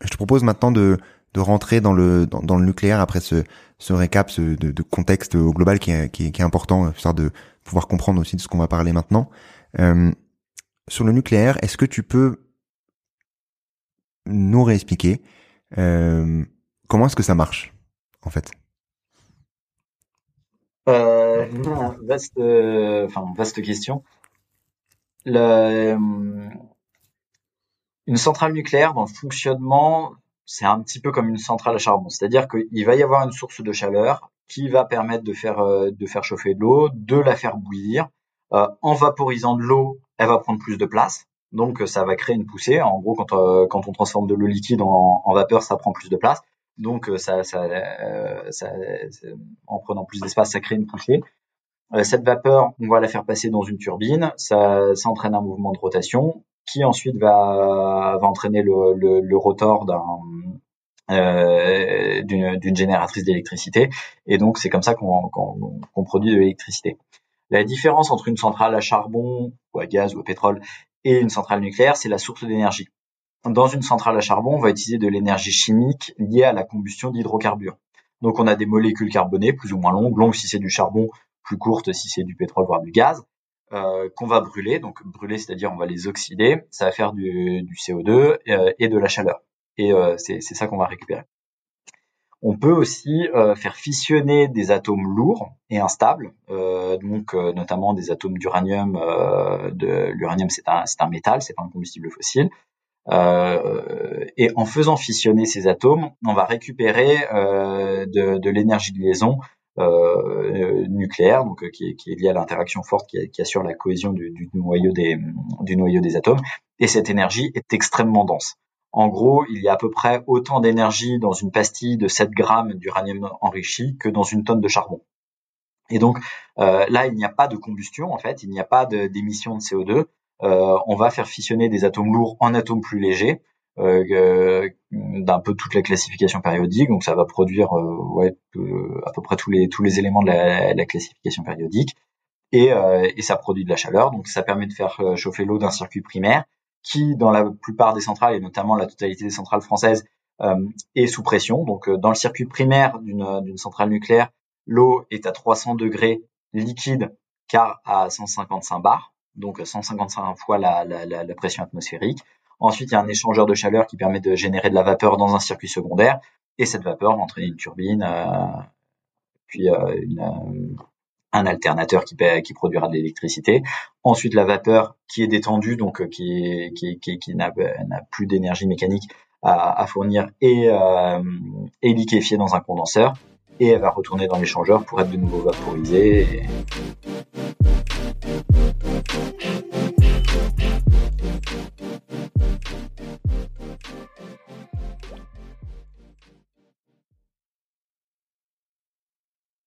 Je te propose maintenant de, rentrer dans le, nucléaire après ce, récap ce, de, contexte au global qui est, qui qui important, histoire de pouvoir comprendre aussi de ce qu'on va parler maintenant. Euh, sur le nucléaire, est-ce que tu peux nous réexpliquer euh, comment est-ce que ça marche en fait? Euh, vaste, question. Une centrale nucléaire dans le fonctionnement, c'est un petit peu comme une centrale à charbon, c'est-à-dire qu'il va y avoir une source de chaleur qui va permettre de faire euh, de faire chauffer de l'eau, de la faire bouillir. Euh, en vaporisant de l'eau, elle va prendre plus de place, donc ça va créer une poussée. En gros, quand euh, quand on transforme de l'eau liquide en, vapeur, ça prend plus de place, donc ça, ça, ça en prenant plus d'espace, ça crée une poussée. cette vapeur, on va la faire passer dans une turbine, ça entraîne un mouvement de rotation qui ensuite va, entraîner le, rotor euh, d'une génératrice d'électricité. Et donc, c'est comme ça qu'on qu'on produit de l'électricité. La différence entre une centrale à charbon ou à gaz ou à pétrole et une centrale nucléaire, c'est la source d'énergie. Dans une centrale à charbon, on va utiliser de l'énergie chimique liée à la combustion d'hydrocarbures. Donc, on a des molécules carbonées plus ou moins longues, longues si c'est du charbon, plus courtes si c'est du pétrole voire du gaz. Euh, qu'on va brûler. Donc brûler, c'est-à-dire on va les oxyder. Ça va faire du, du CO2 euh, et de la chaleur. Et euh, c'est ça qu'on va récupérer. On peut aussi faire fissionner des atomes lourds et instables, donc notamment des atomes d'uranium. de l'uranium, c'est un, un métal, c'est pas un combustible fossile. et en faisant fissionner ces atomes, on va récupérer de, l'énergie de liaison euh, nucléaire, donc euh, qui est, qui, à l'interaction forte qui, assure la cohésion du, noyau des, atomes. Et cette énergie est extrêmement dense. En gros, il y a à peu près autant d'énergie dans une pastille de 7 grammes d'uranium enrichi que dans une tonne de charbon. Et donc euh, là, il n'y a pas de combustion en fait, il n'y a pas d'émission de, de, CO2. Euh, on va faire fissionner des atomes lourds en atomes plus légers euh, d'un peu toute la classification périodique. Donc ça va produire euh, ouais, euh, à peu près tous les éléments de la, la classification périodique. Et, ça produit de la chaleur. Donc ça permet de faire chauffer l'eau d'un circuit primaire qui, dans la plupart des centrales et notamment la totalité des centrales françaises, est sous pression. Donc dans le circuit primaire d'une centrale nucléaire, l'eau est à 300 degrés liquide car à 155 bars, donc 155 fois la pression atmosphérique. Ensuite, il y a un échangeur de chaleur qui permet de générer de la vapeur dans un circuit secondaire. Et cette vapeur va entraîner une turbine, euh, puis euh, euh, un alternateur qui, produira de l'électricité. Ensuite, la vapeur qui est détendue, donc qui, n'a plus d'énergie mécanique à, fournir, et, est liquéfiée dans un condenseur. Et elle va retourner dans l'échangeur pour être de nouveau vaporisée.